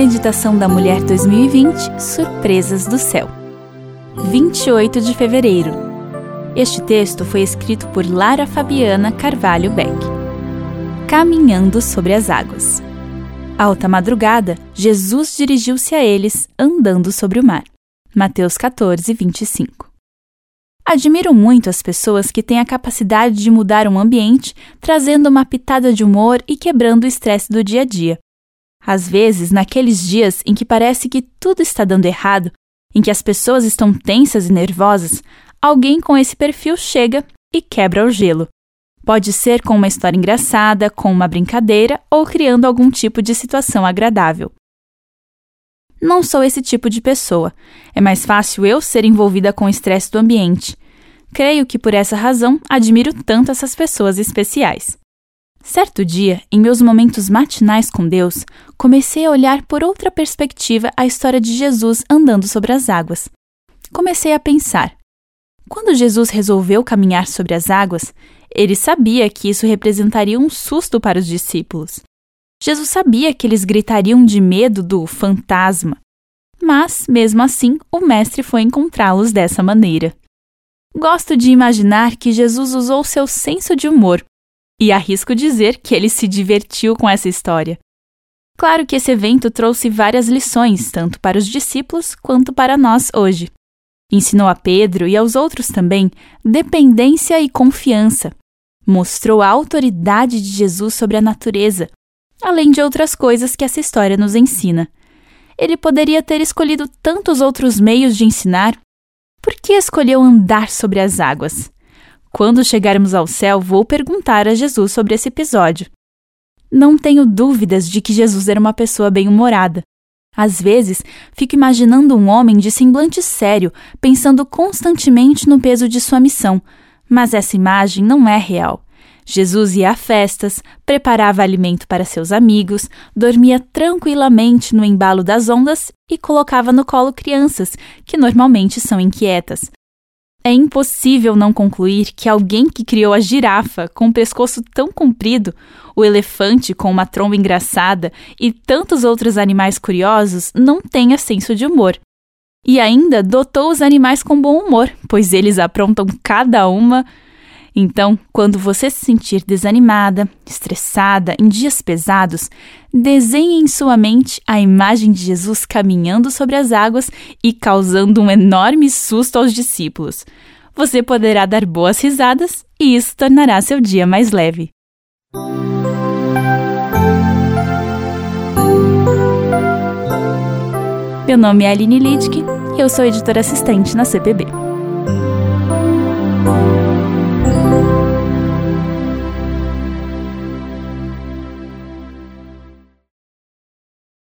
Meditação da Mulher 2020 Surpresas do Céu. 28 de fevereiro. Este texto foi escrito por Lara Fabiana Carvalho Beck. Caminhando sobre as águas. Alta madrugada, Jesus dirigiu-se a eles andando sobre o mar. Mateus 14, 25. Admiro muito as pessoas que têm a capacidade de mudar um ambiente, trazendo uma pitada de humor e quebrando o estresse do dia a dia. Às vezes, naqueles dias em que parece que tudo está dando errado, em que as pessoas estão tensas e nervosas, alguém com esse perfil chega e quebra o gelo. Pode ser com uma história engraçada, com uma brincadeira ou criando algum tipo de situação agradável. Não sou esse tipo de pessoa. É mais fácil eu ser envolvida com o estresse do ambiente. Creio que por essa razão admiro tanto essas pessoas especiais. Certo dia, em meus momentos matinais com Deus, comecei a olhar por outra perspectiva a história de Jesus andando sobre as águas. Comecei a pensar: quando Jesus resolveu caminhar sobre as águas, ele sabia que isso representaria um susto para os discípulos. Jesus sabia que eles gritariam de medo do fantasma. Mas, mesmo assim, o Mestre foi encontrá-los dessa maneira. Gosto de imaginar que Jesus usou seu senso de humor e arrisco dizer que ele se divertiu com essa história. Claro que esse evento trouxe várias lições, tanto para os discípulos quanto para nós hoje. Ensinou a Pedro e aos outros também dependência e confiança. Mostrou a autoridade de Jesus sobre a natureza, além de outras coisas que essa história nos ensina. Ele poderia ter escolhido tantos outros meios de ensinar. Por que escolheu andar sobre as águas? Quando chegarmos ao céu, vou perguntar a Jesus sobre esse episódio. Não tenho dúvidas de que Jesus era uma pessoa bem-humorada. Às vezes, fico imaginando um homem de semblante sério, pensando constantemente no peso de sua missão, mas essa imagem não é real. Jesus ia a festas, preparava alimento para seus amigos, dormia tranquilamente no embalo das ondas e colocava no colo crianças, que normalmente são inquietas. É impossível não concluir que alguém que criou a girafa com um pescoço tão comprido, o elefante com uma tromba engraçada e tantos outros animais curiosos não tenha senso de humor. E ainda dotou os animais com bom humor, pois eles aprontam cada uma. Então, quando você se sentir desanimada, estressada, em dias pesados, desenhe em sua mente a imagem de Jesus caminhando sobre as águas e causando um enorme susto aos discípulos. Você poderá dar boas risadas e isso tornará seu dia mais leve. Meu nome é Aline Lidke e eu sou editora assistente na CPB.